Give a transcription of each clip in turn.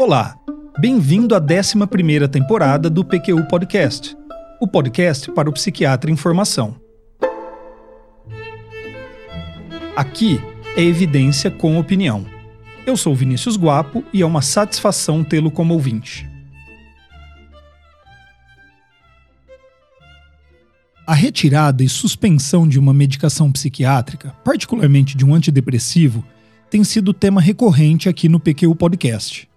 Olá, bem-vindo à 11ª temporada do PQU Podcast, o podcast para o psiquiatra em formação. Aqui é evidência com opinião. Eu sou Vinícius Guapo e é uma satisfação tê-lo como ouvinte. A retirada e suspensão de uma medicação psiquiátrica, particularmente de um antidepressivo, tem sido tema recorrente aqui no PQ Podcast.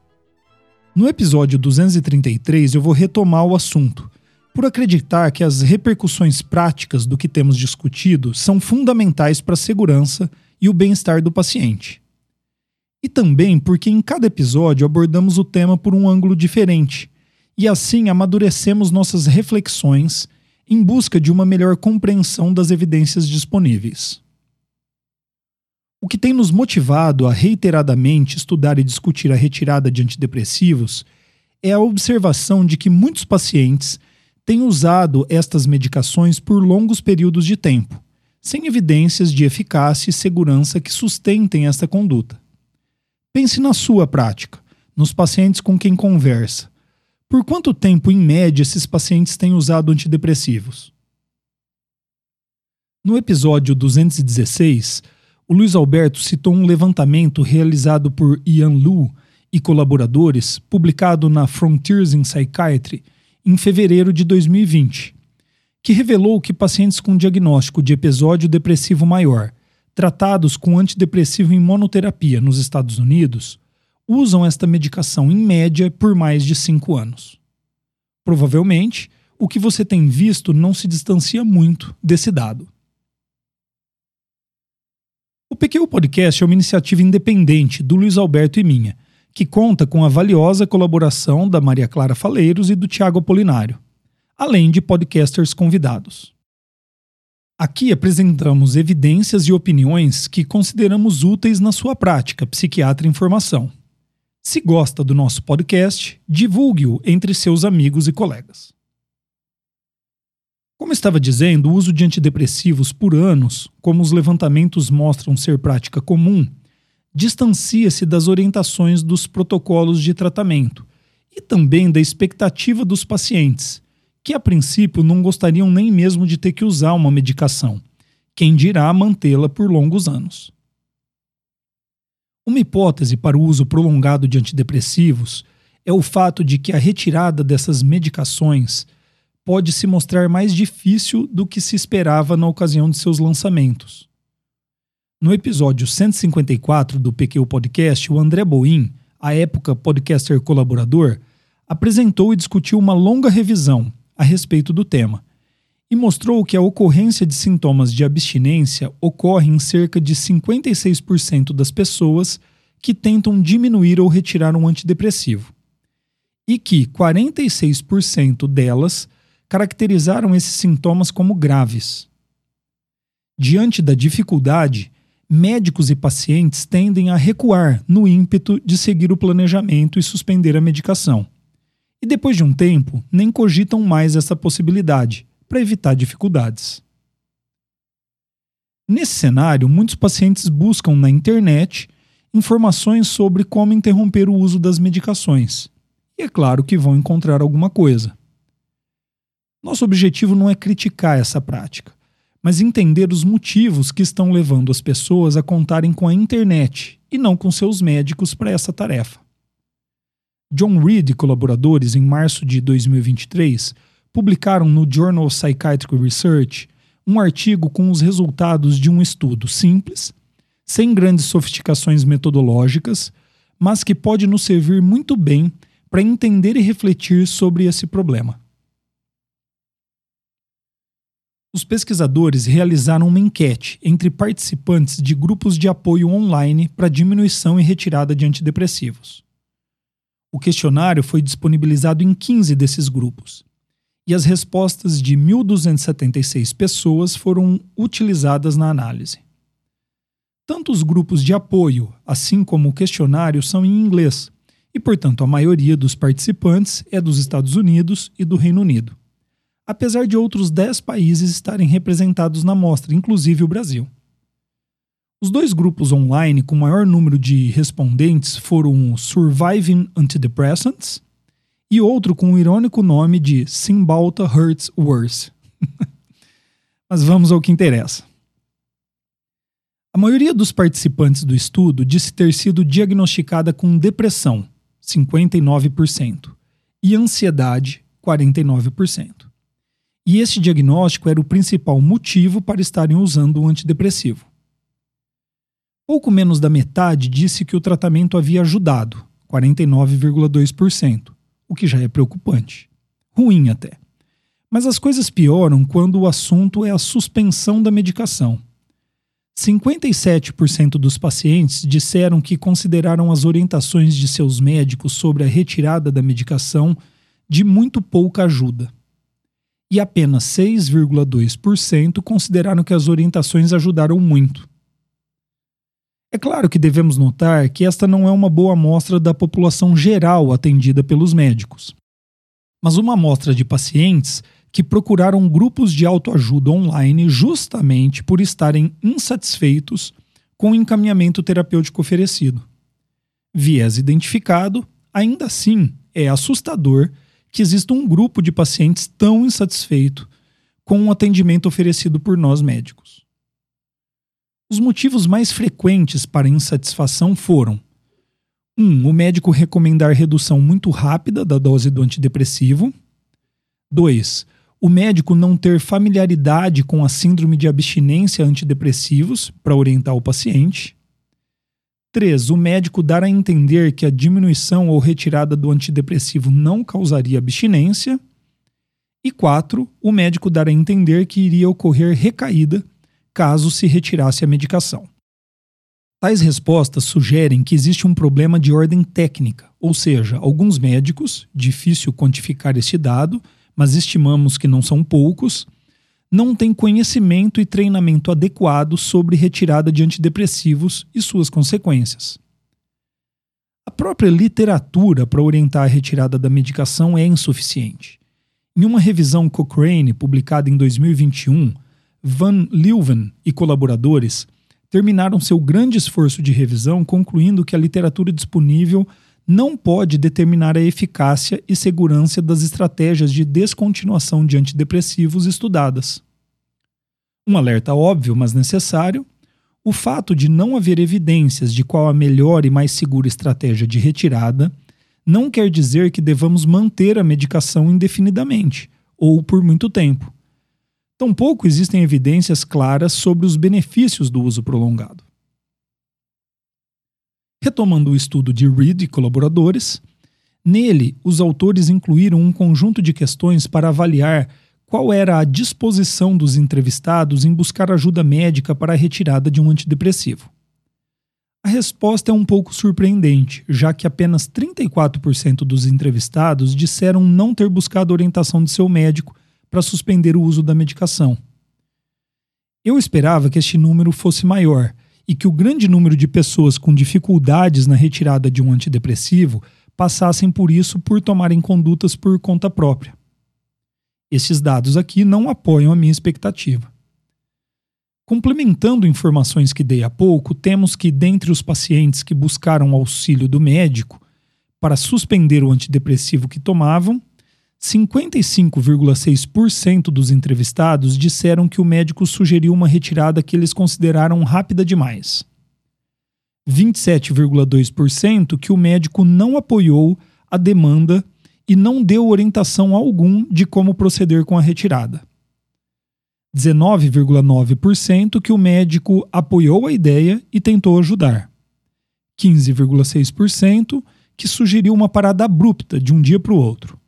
No episódio 233 eu vou retomar o assunto, por acreditar que as repercussões práticas do que temos discutido são fundamentais para a segurança e o bem-estar do paciente. E também porque em cada episódio abordamos o tema por um ângulo diferente, e assim amadurecemos nossas reflexões em busca de uma melhor compreensão das evidências disponíveis. O que tem nos motivado a reiteradamente estudar e discutir a retirada de antidepressivos é a observação de que muitos pacientes têm usado estas medicações por longos períodos de tempo, sem evidências de eficácia e segurança que sustentem esta conduta. Pense na sua prática, nos pacientes com quem conversa. Por quanto tempo, em média, esses pacientes têm usado antidepressivos? No episódio 216, o Luiz Alberto citou um levantamento realizado por Ian Lu e colaboradores, publicado na Frontiers in Psychiatry em fevereiro de 2020, que revelou que pacientes com diagnóstico de episódio depressivo maior, tratados com antidepressivo em monoterapia nos Estados Unidos, usam esta medicação em média por mais de cinco anos. Provavelmente, o que você tem visto não se distancia muito desse dado. O PQ Podcast é uma iniciativa independente do Luiz Alberto e minha, que conta com a valiosa colaboração da Maria Clara Faleiros e do Tiago Apolinário, além de podcasters convidados. Aqui apresentamos evidências e opiniões que consideramos úteis na sua prática psiquiatra em formação. Se gosta do nosso podcast, divulgue-o entre seus amigos e colegas. Como estava dizendo, o uso de antidepressivos por anos, como os levantamentos mostram ser prática comum, distancia-se das orientações dos protocolos de tratamento e também da expectativa dos pacientes, que a princípio não gostariam nem mesmo de ter que usar uma medicação, quem dirá mantê-la por longos anos. Uma hipótese para o uso prolongado de antidepressivos é o fato de que a retirada dessas medicações pode se mostrar mais difícil do que se esperava na ocasião de seus lançamentos. No episódio 154 do PQ Podcast, o André Boim, à época podcaster colaborador, apresentou e discutiu uma longa revisão a respeito do tema e mostrou que a ocorrência de sintomas de abstinência ocorre em cerca de 56% das pessoas que tentam diminuir ou retirar um antidepressivo, e que 46% delas caracterizaram esses sintomas como graves. Diante da dificuldade, médicos e pacientes tendem a recuar no ímpeto de seguir o planejamento e suspender a medicação. E depois de um tempo, nem cogitam mais essa possibilidade, para evitar dificuldades. Nesse cenário, muitos pacientes buscam na internet informações sobre como interromper o uso das medicações. E é claro que vão encontrar alguma coisa. Nosso objetivo não é criticar essa prática, mas entender os motivos que estão levando as pessoas a contarem com a internet e não com seus médicos para essa tarefa. John Reed e colaboradores, em março de 2023, publicaram no Journal of Psychiatric Research um artigo com os resultados de um estudo simples, sem grandes sofisticações metodológicas, mas que pode nos servir muito bem para entender e refletir sobre esse problema. Os pesquisadores realizaram uma enquete entre participantes de grupos de apoio online para diminuição e retirada de antidepressivos. O questionário foi disponibilizado em 15 desses grupos, e as respostas de 1.276 pessoas foram utilizadas na análise. Tanto os grupos de apoio, assim como o questionário, são em inglês, e, portanto, a maioria dos participantes é dos Estados Unidos e do Reino Unido apesar de outros 10 países estarem representados na mostra, inclusive o Brasil. Os dois grupos online com maior número de respondentes foram o Surviving Antidepressants e outro com o irônico nome de Cymbalta Hurts Worse. Mas vamos ao que interessa. A maioria dos participantes do estudo disse ter sido diagnosticada com depressão, 59%, e ansiedade, 49%. E este diagnóstico era o principal motivo para estarem usando o antidepressivo. Pouco menos da metade disse que o tratamento havia ajudado, 49,2%, o que já é preocupante. Ruim até. Mas as coisas pioram quando o assunto é a suspensão da medicação. 57% dos pacientes disseram que consideraram as orientações de seus médicos sobre a retirada da medicação de muito pouca ajuda. E apenas 6,2% consideraram que as orientações ajudaram muito. É claro que devemos notar que esta não é uma boa amostra da população geral atendida pelos médicos, mas uma amostra de pacientes que procuraram grupos de autoajuda online justamente por estarem insatisfeitos com o encaminhamento terapêutico oferecido. Viés identificado, ainda assim, é assustador que exista um grupo de pacientes tão insatisfeito com o atendimento oferecido por nós médicos. Os motivos mais frequentes para insatisfação foram: 1. Um, o médico recomendar redução muito rápida da dose do antidepressivo. 2. O médico não ter familiaridade com a síndrome de abstinência antidepressivos para orientar o paciente. 3. O médico dar a entender que a diminuição ou retirada do antidepressivo não causaria abstinência. E 4. O médico dar a entender que iria ocorrer recaída caso se retirasse a medicação. Tais respostas sugerem que existe um problema de ordem técnica, ou seja, alguns médicos, difícil quantificar este dado, mas estimamos que não são poucos, não têm conhecimento e treinamento adequado sobre retirada de antidepressivos e suas consequências. A própria literatura para orientar a retirada da medicação é insuficiente. Em uma revisão Cochrane publicada em 2021, Van Leeuwen e colaboradores terminaram seu grande esforço de revisão concluindo que a literatura disponível não pode determinar a eficácia e segurança das estratégias de descontinuação de antidepressivos estudadas. Um alerta óbvio, mas necessário: o fato de não haver evidências de qual a melhor e mais segura estratégia de retirada não quer dizer que devamos manter a medicação indefinidamente ou por muito tempo Tampouco existem evidências claras sobre os benefícios do uso prolongado. Retomando o estudo de Reed e colaboradores, nele os autores incluíram um conjunto de questões para avaliar qual era a disposição dos entrevistados em buscar ajuda médica para a retirada de um antidepressivo. A resposta é um pouco surpreendente, já que apenas 34% dos entrevistados disseram não ter buscado orientação de seu médico para suspender o uso da medicação. Eu esperava que este número fosse maior e que o grande número de pessoas com dificuldades na retirada de um antidepressivo passassem por isso por tomarem condutas por conta própria. Esses dados aqui não apoiam a minha expectativa. Complementando informações que dei há pouco, temos que, dentre os pacientes que buscaram auxílio do médico para suspender o antidepressivo que tomavam, 55,6% dos entrevistados disseram que o médico sugeriu uma retirada que eles consideraram rápida demais. 27,2% que o médico não apoiou a demanda e não deu orientação algum de como proceder com a retirada. 19,9% que o médico apoiou a ideia e tentou ajudar. 15,6% que sugeriu uma parada abrupta de um dia para o outro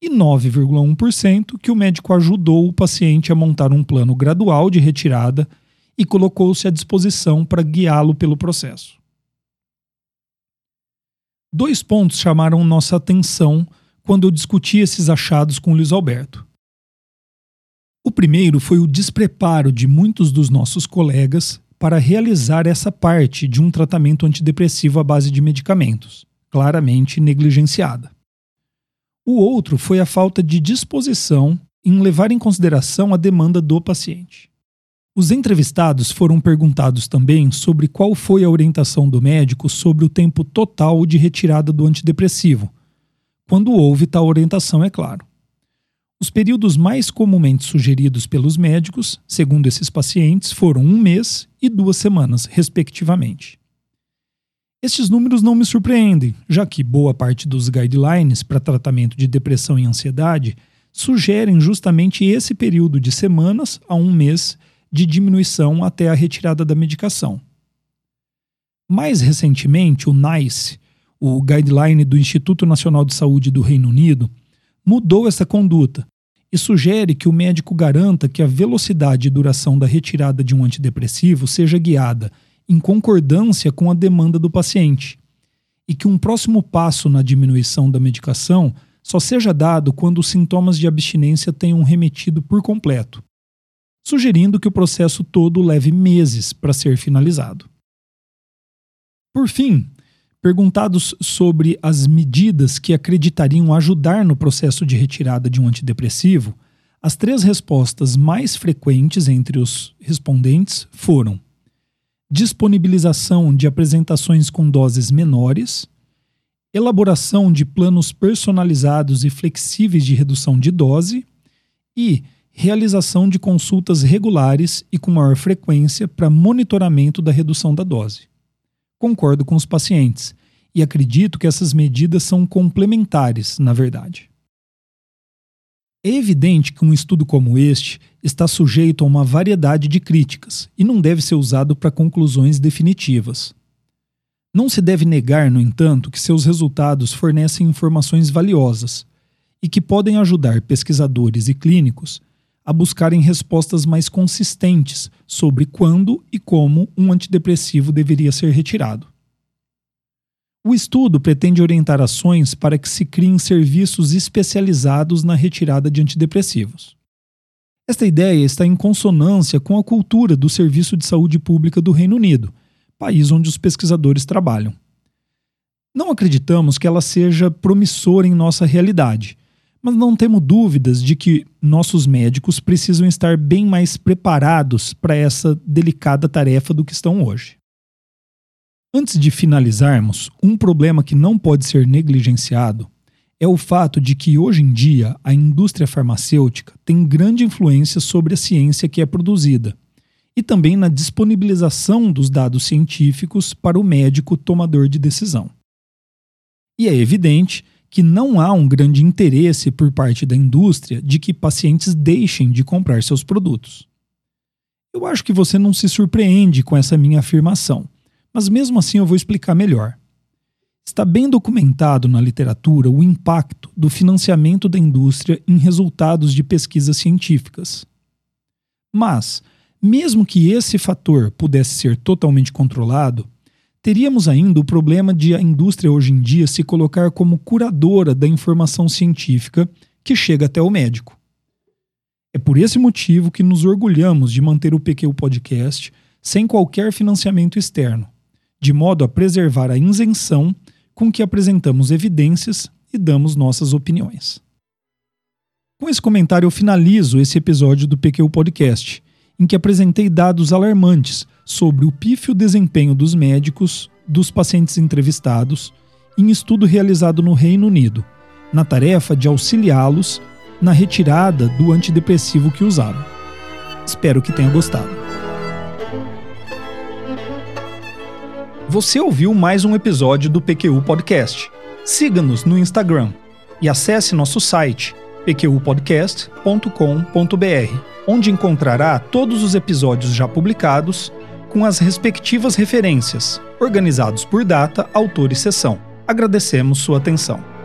e 9,1% que o médico ajudou o paciente a montar um plano gradual de retirada e colocou-se à disposição para guiá-lo pelo processo. Dois pontos chamaram nossa atenção quando eu discuti esses achados com Luiz Alberto. O primeiro foi o despreparo de muitos dos nossos colegas para realizar essa parte de um tratamento antidepressivo à base de medicamentos, claramente negligenciada. O outro foi a falta de disposição em levar em consideração a demanda do paciente. Os entrevistados foram perguntados também sobre qual foi a orientação do médico sobre o tempo total de retirada do antidepressivo. Quando houve tal orientação, é claro. Os períodos mais comumente sugeridos pelos médicos, segundo esses pacientes, foram um mês e duas semanas, respectivamente. Estes números não me surpreendem, já que boa parte dos guidelines para tratamento de depressão e ansiedade sugerem justamente esse período de semanas a um mês de diminuição até a retirada da medicação. Mais recentemente, o NICE, o Guideline do Instituto Nacional de Saúde do Reino Unido, mudou essa conduta e sugere que o médico garanta que a velocidade e duração da retirada de um antidepressivo seja guiada em concordância com a demanda do paciente e que um próximo passo na diminuição da medicação só seja dado quando os sintomas de abstinência tenham remetido por completo, sugerindo que o processo todo leve meses para ser finalizado. Por fim, perguntados sobre as medidas que acreditariam ajudar no processo de retirada de um antidepressivo, as três respostas mais frequentes entre os respondentes foram: disponibilização de apresentações com doses menores, elaboração de planos personalizados e flexíveis de redução de dose e realização de consultas regulares e com maior frequência para monitoramento da redução da dose. Concordo com os pacientes e acredito que essas medidas são complementares, na verdade. É evidente que um estudo como este está sujeito a uma variedade de críticas e não deve ser usado para conclusões definitivas. Não se deve negar, no entanto, que seus resultados fornecem informações valiosas e que podem ajudar pesquisadores e clínicos a buscarem respostas mais consistentes sobre quando e como um antidepressivo deveria ser retirado. O estudo pretende orientar ações para que se criem serviços especializados na retirada de antidepressivos. Esta ideia está em consonância com a cultura do Serviço de Saúde Pública do Reino Unido, país onde os pesquisadores trabalham. Não acreditamos que ela seja promissora em nossa realidade mas não temos dúvidas de que nossos médicos precisam estar bem mais preparados para essa delicada tarefa do que estão hoje. Antes de finalizarmos, um problema que não pode ser negligenciado é o fato de que hoje em dia a indústria farmacêutica tem grande influência sobre a ciência que é produzida e também na disponibilização dos dados científicos para o médico tomador de decisão. E é evidente que não há um grande interesse por parte da indústria de que pacientes deixem de comprar seus produtos. Eu acho que você não se surpreende com essa minha afirmação, mas mesmo assim eu vou explicar melhor. Está bem documentado na literatura o impacto do financiamento da indústria em resultados de pesquisas científicas. Mas, mesmo que esse fator pudesse ser totalmente controlado, teríamos ainda o problema de a indústria hoje em dia se colocar como curadora da informação científica que chega até o médico. É por esse motivo que nos orgulhamos de manter o PQ Podcast sem qualquer financiamento externo, de modo a preservar a isenção com que apresentamos evidências e damos nossas opiniões. Com esse comentário, eu finalizo esse episódio do PQ Podcast, em que apresentei dados alarmantes sobre o pífio desempenho dos médicos dos pacientes entrevistados em estudo realizado no Reino Unido, na tarefa de auxiliá-los na retirada do antidepressivo que usavam. Espero que tenha gostado. Você ouviu mais um episódio do PQU Podcast. Siga-nos no Instagram e acesse nosso site pqpodcast.com.br, onde encontrará todos os episódios já publicados com as respectivas referências, organizados por data, autor e sessão. Agradecemos sua atenção.